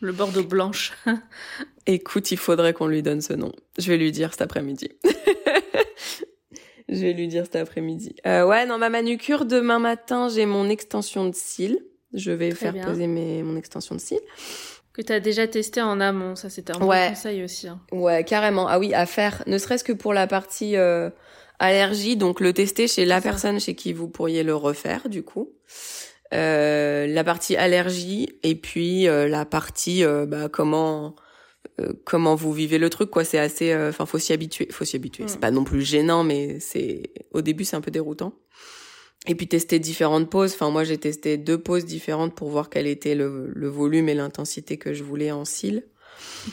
le Bordeaux blanche écoute il faudrait qu'on lui donne ce nom je vais lui dire cet après-midi je vais lui dire cet après-midi euh, ouais non ma manucure demain matin j'ai mon extension de cils je vais faire poser mes, mon extension de cils que tu as déjà testé en amont, ça c'était un bon conseil aussi. Hein. Ouais, carrément. Ah oui, à faire, ne serait-ce que pour la partie euh, allergie, donc le tester chez la personne chez qui vous pourriez le refaire du coup. Euh, la partie allergie et puis euh, la partie euh, bah, comment euh, comment vous vivez le truc quoi c'est assez enfin faut s'y habituer faut s'y habituer c'est mm. pas non plus gênant mais c'est au début c'est un peu déroutant et puis tester différentes poses. Enfin, moi, j'ai testé deux poses différentes pour voir quel était le, le volume et l'intensité que je voulais en cils.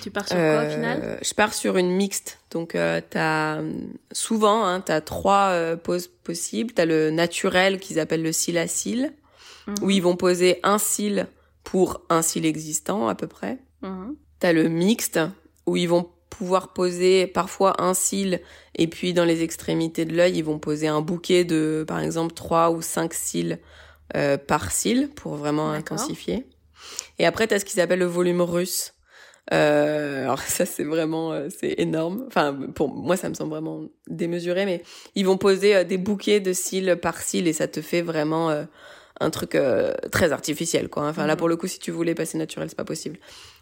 tu pars sur quoi au final Je pars sur une mixte. Donc, euh, t'as souvent, hein, t'as trois euh, poses possibles. T'as le naturel qu'ils appellent le cil à cil, où ils vont poser un cil pour un cil existant à peu près. Mhm. T'as le mixte, où ils vont pouvoir poser parfois un cil et puis dans les extrémités de l'œil, ils vont poser un bouquet de par exemple trois ou cinq cils euh, par cil pour vraiment intensifier. Et après, tu as ce qu'ils appellent le volume russe. Euh, alors ça c'est vraiment euh, c'est énorme. Enfin pour moi ça me semble vraiment démesuré, mais ils vont poser euh, des bouquets de cils par cil et ça te fait vraiment euh, un truc très artificiel quoi. Enfin là mhm. pour le coup si tu voulais passer naturel c'est pas possible.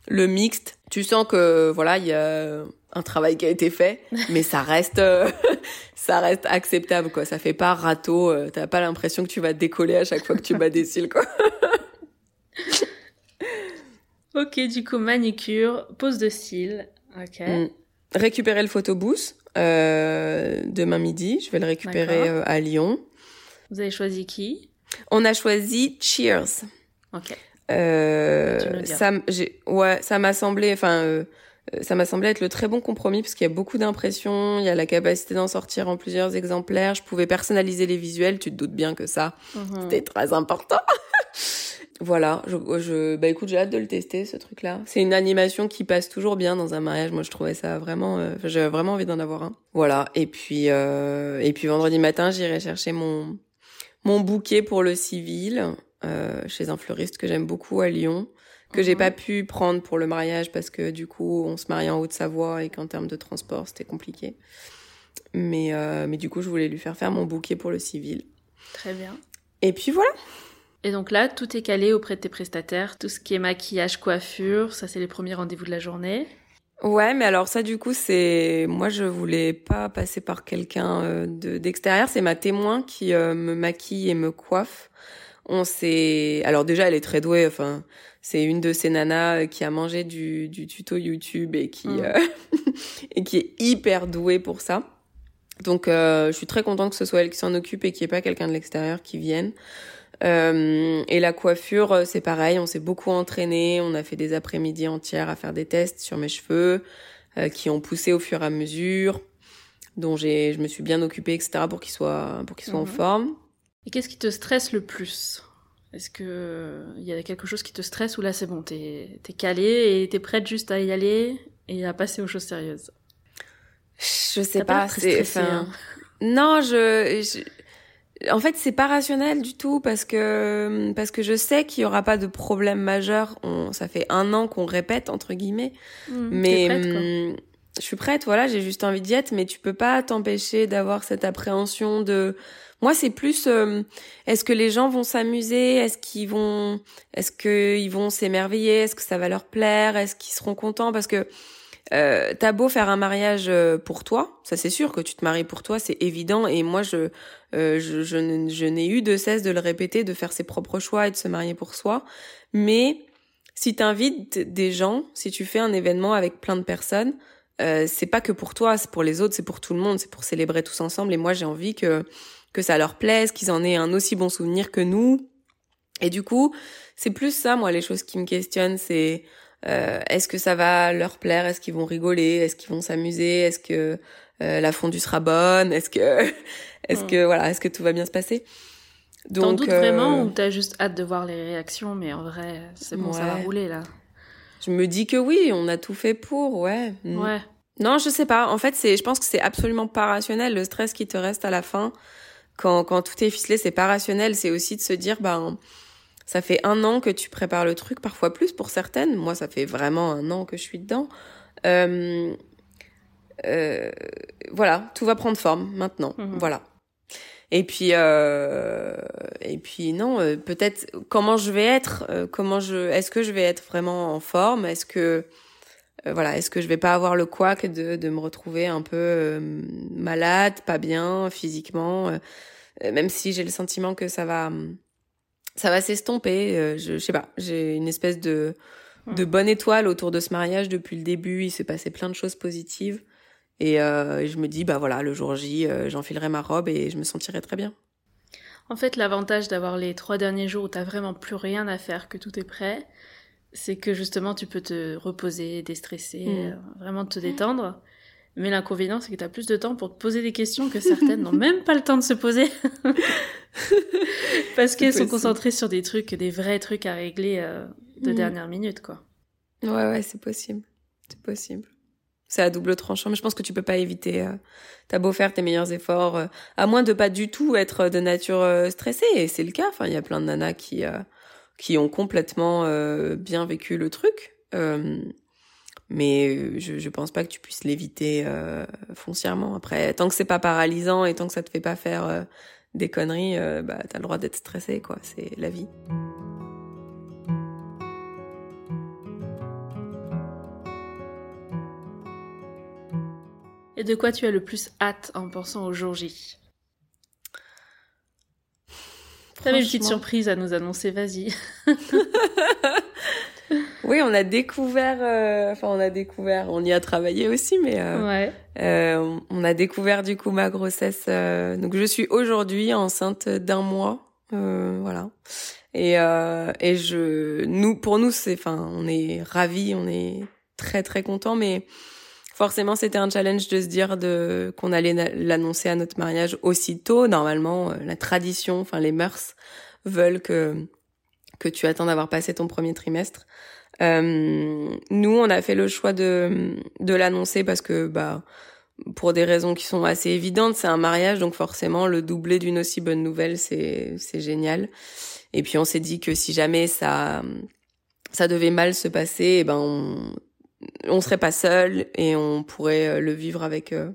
Le mixte, tu sens que voilà, il y a un travail qui a été fait, mais ça reste euh, ça reste acceptable quoi. Ça fait pas râteau, euh, t'as pas l'impression que tu vas décoller à chaque fois que tu bats des cils quoi. ok, du coup manicure, pose de cils, ok. Mm. Récupérer le photobooth euh, demain midi, je vais le récupérer à Lyon. Vous avez choisi qui? On a choisi Cheers. Ok. Euh, ça, j'ai, ouais, ça m'a semblé, enfin, euh, ça m'a semblé être le très bon compromis parce qu'il y a beaucoup d'impressions, il y a la capacité d'en sortir en plusieurs exemplaires. Je pouvais personnaliser les visuels, tu te doutes bien que ça, mhm. c'était très important. voilà, je, je, bah écoute, j'ai hâte de le tester ce truc-là. C'est une animation qui passe toujours bien dans un mariage. Moi, je trouvais ça vraiment, euh, j'avais vraiment envie d'en avoir un. Voilà. Et puis, euh, et puis vendredi matin, j'irai chercher mon mon bouquet pour le civil euh, chez un fleuriste que j'aime beaucoup à Lyon que j'ai mhm. pas pu prendre pour le mariage parce que du coup on se marie en Haute-Savoie et qu'en termes de transport c'était compliqué. Mais euh, mais du coup je voulais lui faire faire mon bouquet pour le civil. Très bien. Et puis voilà. Et donc là tout est calé auprès de tes prestataires, tout ce qui est maquillage, coiffure, ça c'est les premiers rendez-vous de la journée. Ouais, mais alors ça du coup c'est moi je voulais pas passer par quelqu'un euh, de d'extérieur, c'est ma témoin qui euh, me maquille et me coiffe. On s'est alors déjà elle est très douée, enfin c'est une de ces nanas euh, qui a mangé du, du tuto YouTube et qui mm. et qui est hyper douée pour ça. Donc je suis très contente que ce soit elle qui s'en occupe et qu'il n'y ait pas quelqu'un de l'extérieur qui vienne. Euh, et la coiffure, euh, c'est pareil, on s'est beaucoup entraîné, on a fait des après-midi entières à faire des tests sur mes cheveux, euh, qui ont poussé au fur et à mesure, dont j'ai, je me suis bien occupée, etc., pour qu'ils soient, pour qu'ils soient en mhm. forme. Et qu'est-ce qui te stresse le plus? Est-ce que il y a quelque chose qui te stresse ou là c'est bon, t'es, t'es calée et t'es prête juste à y aller et à passer aux choses sérieuses? Je sais pas, c'est, enfin, hein. non, je, je en fait, c'est pas rationnel du tout parce que parce que je sais qu'il y aura pas de problème majeur. On, ça fait un an qu'on répète entre guillemets, mmh, mais hum, je suis prête. Voilà, j'ai juste envie d'y être, mais tu peux pas t'empêcher d'avoir cette appréhension de. Moi, c'est plus hum, est-ce que les gens vont s'amuser, est-ce qu'ils vont, est-ce qu'ils vont s'émerveiller, est-ce que ça va leur plaire, est-ce qu'ils seront contents? Parce que euh, t'as beau faire un mariage euh, pour toi, ça c'est sûr que tu te maries pour toi, c'est évident. Et moi, je, euh, je, je, n'ai eu de cesse de le répéter, de faire ses propres choix et de se marier pour soi. Mais si t'invites des gens, si tu fais un événement avec plein de personnes, euh, c'est pas que pour toi, c'est pour les autres, c'est pour tout le monde, c'est pour célébrer tous ensemble. Et moi, j'ai envie que que ça leur plaise, qu'ils en aient un aussi bon souvenir que nous. Et du coup, c'est plus ça, moi, les choses qui me questionnent, c'est euh, est-ce que ça va leur plaire? Est-ce qu'ils vont rigoler? Est-ce qu'ils vont s'amuser? Est-ce que euh, la fondue sera bonne? Est-ce que, est-ce que voilà, est-ce que tout va bien se passer? Donc, T'en doutes vraiment euh, ou t'as juste hâte de voir les réactions Mais en vrai, c'est bon, ça va rouler là. Je me dis que oui, on a tout fait pour, ouais. Mm. Ouais. Non, je sais pas. En fait, c'est, je pense que c'est absolument pas rationnel. Le stress qui te reste à la fin, quand, quand tout est ficelé, c'est pas rationnel. C'est aussi de se dire, ben, ça fait un an que tu prépares le truc, parfois plus pour certaines. Moi, ça fait vraiment un an que je suis dedans. Euh, euh, voilà, tout va prendre forme maintenant. Mhm. Voilà. Et puis, euh, et puis non, euh, peut-être comment je vais être, euh, comment je, est-ce que je vais être vraiment en forme, est-ce que, euh, voilà, est-ce que je vais pas avoir le couac de, de me retrouver un peu malade, pas bien physiquement, même si j'ai le sentiment que ça va, ça va s'estomper. Euh, je, je, sais pas, j'ai une espèce de, de bonne étoile autour de ce mariage depuis le début. Il s'est passé plein de choses positives. Et euh, je me dis, bah voilà, le jour J, euh, j'enfilerai ma robe et je me sentirai très bien. En fait, l'avantage d'avoir les trois derniers jours où t'as vraiment plus rien à faire, que tout est prêt, c'est que justement tu peux te reposer, déstresser, mm. euh, vraiment te détendre. Mais l'inconvénient, c'est que tu as plus de temps pour te poser des questions que certaines n'ont même pas le temps de se poser. Parce qu'elles sont concentrées sur des trucs, des vrais trucs à régler euh, de mm. dernière minute, quoi. Ouais, ouais, c'est possible. C'est possible. C'est à double tranchant, mais je pense que tu peux pas éviter. Euh, T'as beau faire tes meilleurs efforts, euh, à moins de pas du tout être de nature euh, stressée, et c'est le cas. Enfin, il y a plein de nanas qui qui ont complètement bien vécu le truc. Mais euh, je, je pense pas que tu puisses l'éviter euh, foncièrement. Après, tant que c'est pas paralysant et tant que ça te fait pas faire euh, des conneries, euh, bah t'as le droit d'être stressé, quoi. C'est la vie. Et de quoi tu as le plus hâte en pensant au jour J? T'avais une petite surprise à nous annoncer, vas-y. Oui, on a découvert, euh, enfin on a découvert, on y a travaillé aussi, mais euh, euh, on a découvert du coup ma grossesse. donc je suis aujourd'hui enceinte d'un mois, voilà. Et et je nous pour nous c'est enfin on est ravis, on est très très contents mais forcément c'était un challenge de se dire de qu'on allait l'annoncer à notre mariage aussitôt normalement la tradition enfin les mœurs veulent que que tu attends d'avoir passé ton premier trimestre euh, nous, on a fait le choix de, de l'annoncer parce que, bah, pour des raisons qui sont assez évidentes, c'est un mariage, donc forcément, le doubler d'une aussi bonne nouvelle, c'est, c'est génial. Et puis, on s'est dit que si jamais ça, ça devait mal se passer, et eh ben, on, on serait pas seul et on pourrait euh, le vivre avec, euh,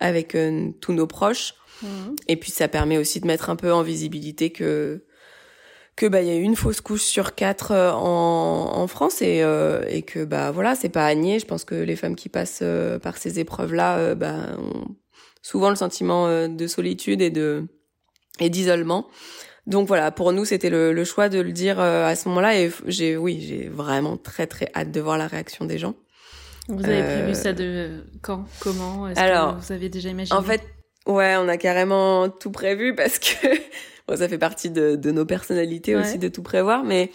avec tous nos proches. Mmh. Et puis, ça permet aussi de mettre un peu en visibilité que, que bah il y a une fausse couche sur quatre euh, en, en France et euh, et que bah voilà c'est pas à nier. Je pense que les femmes qui passent euh, par ces épreuves là bah ont souvent le sentiment de solitude et de et d'isolement. Donc voilà pour nous c'était le, le, choix de le dire à ce moment-là et j'ai oui j'ai vraiment très très hâte de voir la réaction des gens. Vous avez prévu ça de quand comment? Est-ce alors que vous avez déjà imaginé? en fait ouais on a carrément tout prévu parce que ça fait partie de, de nos personnalités aussi de tout prévoir, mais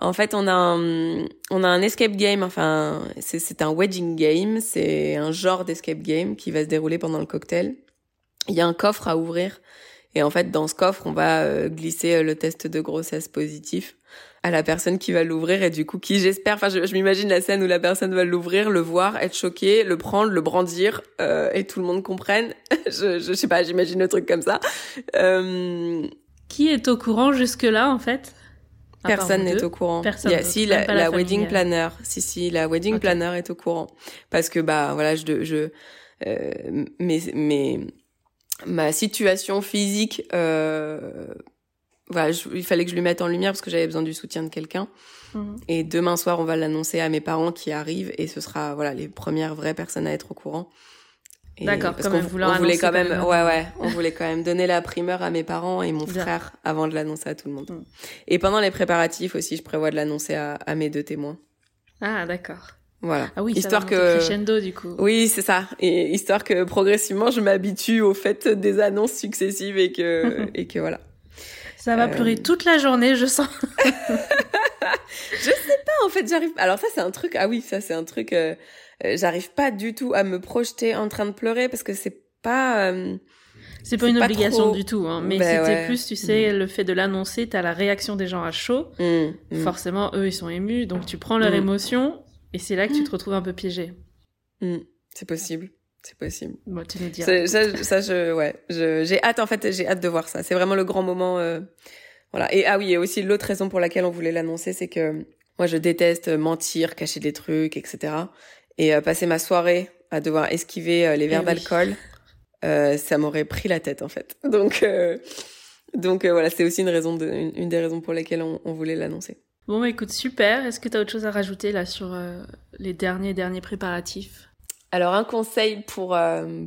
en fait, on a un, on a un escape game. Enfin, c'est un wedding game. C'est un genre d'escape game qui va se dérouler pendant le cocktail. Il y a un coffre à ouvrir. Et en fait, dans ce coffre, on va euh, glisser euh, le test de grossesse positif à la personne qui va l'ouvrir et du coup qui j'espère enfin je, m'imagine la scène où la personne va l'ouvrir le voir être choquée le prendre le brandir euh, et tout le monde comprenne je, je sais pas j'imagine le truc comme ça euh, qui est au courant jusque-là, en fait? Personne n'est au courant. Personne. Il si la, la, wedding planner, si si, la wedding planner est au courant parce que bah voilà, je je euh, mais mais ma situation physique euh, voilà, il fallait que je lui mette en lumière parce que j'avais besoin du soutien de quelqu'un. Mhm. Et demain soir, on va l'annoncer à mes parents qui arrivent et ce sera voilà les premières vraies personnes à être au courant. D'accord, parce qu'on voulait quand même, ouais, ouais, on voulait quand même donner la primeur à mes parents et mon frère avant de l'annoncer à tout le monde. Mm. Et pendant les préparatifs aussi, je prévois de l'annoncer à, à, mes deux témoins. Ah, d'accord. Voilà. Ah oui, histoire ça que crescendo du coup. Oui, c'est ça. Et histoire que progressivement, je m'habitue au fait des annonces successives et que et que voilà. Ça va pleurer euh. toute la journée, je sens. je sais pas, en fait, j'arrive. Alors ça, c'est un truc. Ah oui, ça, c'est un truc. Euh, euh, j'arrive pas du tout à me projeter en train de pleurer parce que c'est pas euh, c'est pas une obligation du tout, hein, mais ben c'était plus, tu sais, mm. le fait de l'annoncer, t'as la réaction des gens à chaud. Mm, mm. Forcément, eux, ils sont émus, donc tu prends leur émotion, et c'est là que tu te retrouves un peu piégé. C'est possible, c'est possible. Bon, tu nous diras. Ça, ça, je, ouais, j'ai hâte en fait, j'ai hâte de voir ça. C'est vraiment le grand moment. Euh, voilà. Et ah oui, et aussi l'autre raison pour laquelle on voulait l'annoncer, c'est que moi, je déteste mentir, cacher des trucs, etc et euh, passer ma soirée à devoir esquiver euh, les verres eh d'alcool, euh, ça m'aurait pris la tête en fait. Donc donc voilà, c'est aussi une raison de, une, des raisons pour lesquelles on, on voulait l'annoncer. Bon, bah, écoute, super. Est-ce que tu as autre chose à rajouter là sur les derniers derniers préparatifs? Alors un conseil pour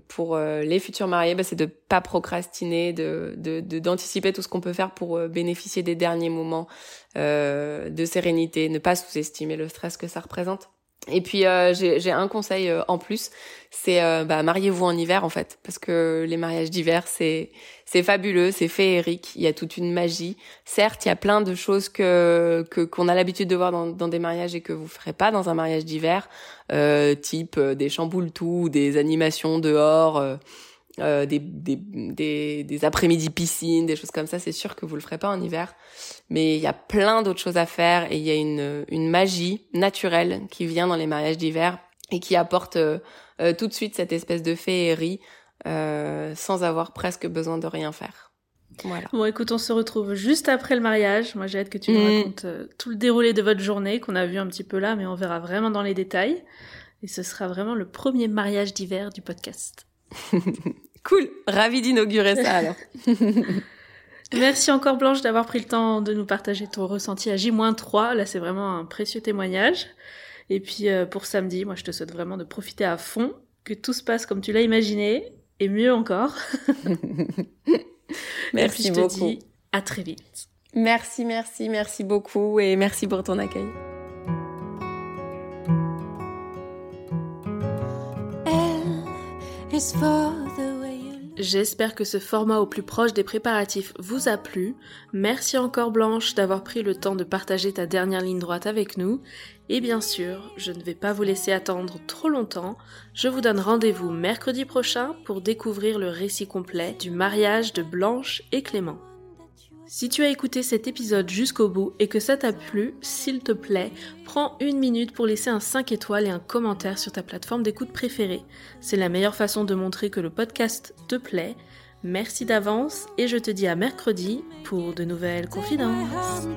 pour les futurs mariés, bah, c'est de pas procrastiner, de d'anticiper de, tout ce qu'on peut faire pour bénéficier des derniers moments de sérénité, ne pas sous-estimer le stress que ça représente. Et puis euh, j'ai un conseil euh, en plus, c'est euh, bah, mariez-vous en hiver en fait, parce que les mariages d'hiver c'est c'est fabuleux, c'est féerique, il y a toute une magie. Certes, il y a plein de choses que qu'on a l'habitude de voir dans, dans des mariages et que vous ferez pas dans un mariage d'hiver, type des chamboules tout, des animations dehors. Euh, des, des, des, des après-midi piscine, des choses comme ça, c'est sûr que vous le ferez pas en hiver. Mais il y a plein d'autres choses à faire et il y a une, une magie naturelle qui vient dans les mariages d'hiver et qui apporte euh, euh, tout de suite cette espèce de féerie sans avoir presque besoin de rien faire. Voilà. Bon, écoute, on se retrouve juste après le mariage. Moi, j'ai hâte que tu nous mm. racontes tout le déroulé de votre journée qu'on a vu un petit peu là, mais on verra vraiment dans les détails. Et ce sera vraiment le premier mariage d'hiver du podcast. cool, ravi d'inaugurer ça alors. Merci encore Blanche d'avoir pris le temps de nous partager ton ressenti à J-3. Là, c'est vraiment un précieux témoignage. Et puis euh, pour samedi, moi je te souhaite vraiment de profiter à fond, que tout se passe comme tu l'as imaginé, et mieux encore. merci et puis, je te dis à très vite. Merci, merci, merci beaucoup et merci pour ton accueil. J'espère que ce format au plus proche des préparatifs vous a plu. Merci encore Blanche d'avoir pris le temps de partager ta dernière ligne droite avec nous. Et bien sûr, je ne vais pas vous laisser attendre trop longtemps. Je vous donne rendez-vous mercredi prochain pour découvrir le récit complet du mariage de Blanche et Clément. Si tu as écouté cet épisode jusqu'au bout et que ça t'a plu, s'il te plaît, prends une minute pour laisser un 5 étoiles et un commentaire sur ta plateforme d'écoute préférée. C'est la meilleure façon de montrer que le podcast te plaît. Merci d'avance et je te dis à mercredi pour de nouvelles confidences.